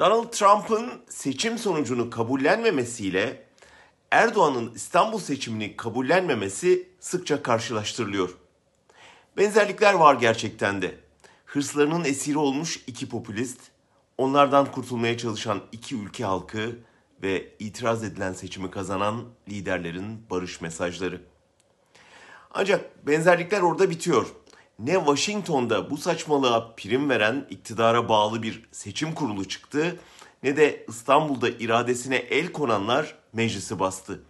Donald Trump'ın seçim sonucunu kabullenmemesiyle Erdoğan'ın İstanbul seçimini kabullenmemesi sıkça karşılaştırılıyor. Benzerlikler var gerçekten de. Hırslarının esiri olmuş iki popülist, onlardan kurtulmaya çalışan iki ülke halkı ve itiraz edilen seçimi kazanan liderlerin barış mesajları. Ancak benzerlikler orada bitiyor. Ne Washington'da bu saçmalığa prim veren iktidara bağlı bir seçim kurulu çıktı ne de İstanbul'da iradesine el konanlar meclisi bastı.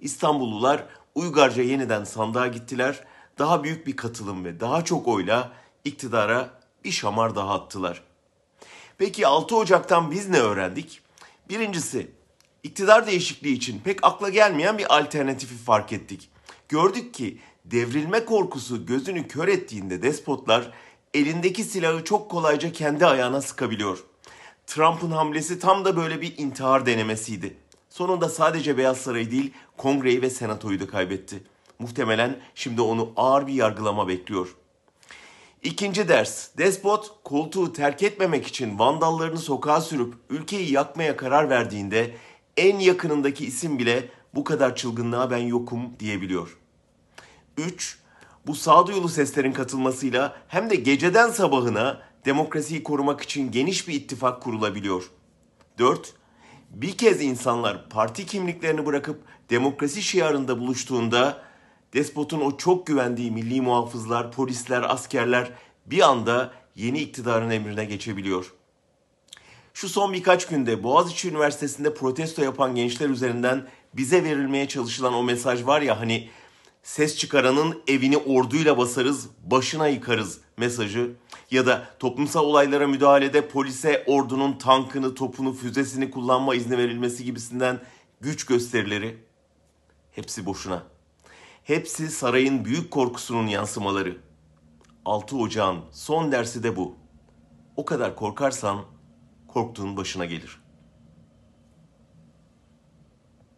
İstanbullular uygarca yeniden sandığa gittiler. Daha büyük bir katılım ve daha çok oyla iktidara bir şamar daha attılar. Peki 6 Ocak'tan biz ne öğrendik? Birincisi, iktidar değişikliği için pek akla gelmeyen bir alternatifi fark ettik. Gördük ki devrilme korkusu gözünü kör ettiğinde despotlar elindeki silahı çok kolayca kendi ayağına sıkabiliyor. Trump'ın hamlesi tam da böyle bir intihar denemesiydi. Sonunda sadece Beyaz Saray değil, Kongreyi ve Senatoyu da kaybetti. Muhtemelen şimdi onu ağır bir yargılama bekliyor. İkinci ders, despot koltuğu terk etmemek için vandallarını sokağa sürüp ülkeyi yakmaya karar verdiğinde en yakınındaki isim bile bu kadar çılgınlığa ben yokum diyebiliyor. 3. Bu sağduyulu seslerin katılmasıyla hem de geceden sabahına demokrasiyi korumak için geniş bir ittifak kurulabiliyor. 4. Bir kez insanlar parti kimliklerini bırakıp demokrasi şiarında buluştuğunda despotun o çok güvendiği milli muhafızlar, polisler, askerler bir anda yeni iktidarın emrine geçebiliyor. Şu son birkaç günde Boğaziçi Üniversitesi'nde protesto yapan gençler üzerinden bize verilmeye çalışılan o mesaj var ya hani ses çıkaranın evini orduyla basarız, başına yıkarız mesajı ya da toplumsal olaylara müdahalede polise ordunun tankını, topunu, füzesini kullanma izni verilmesi gibisinden güç gösterileri hepsi boşuna. Hepsi sarayın büyük korkusunun yansımaları. 6 Ocağın son dersi de bu. O kadar korkarsan korktuğun başına gelir.''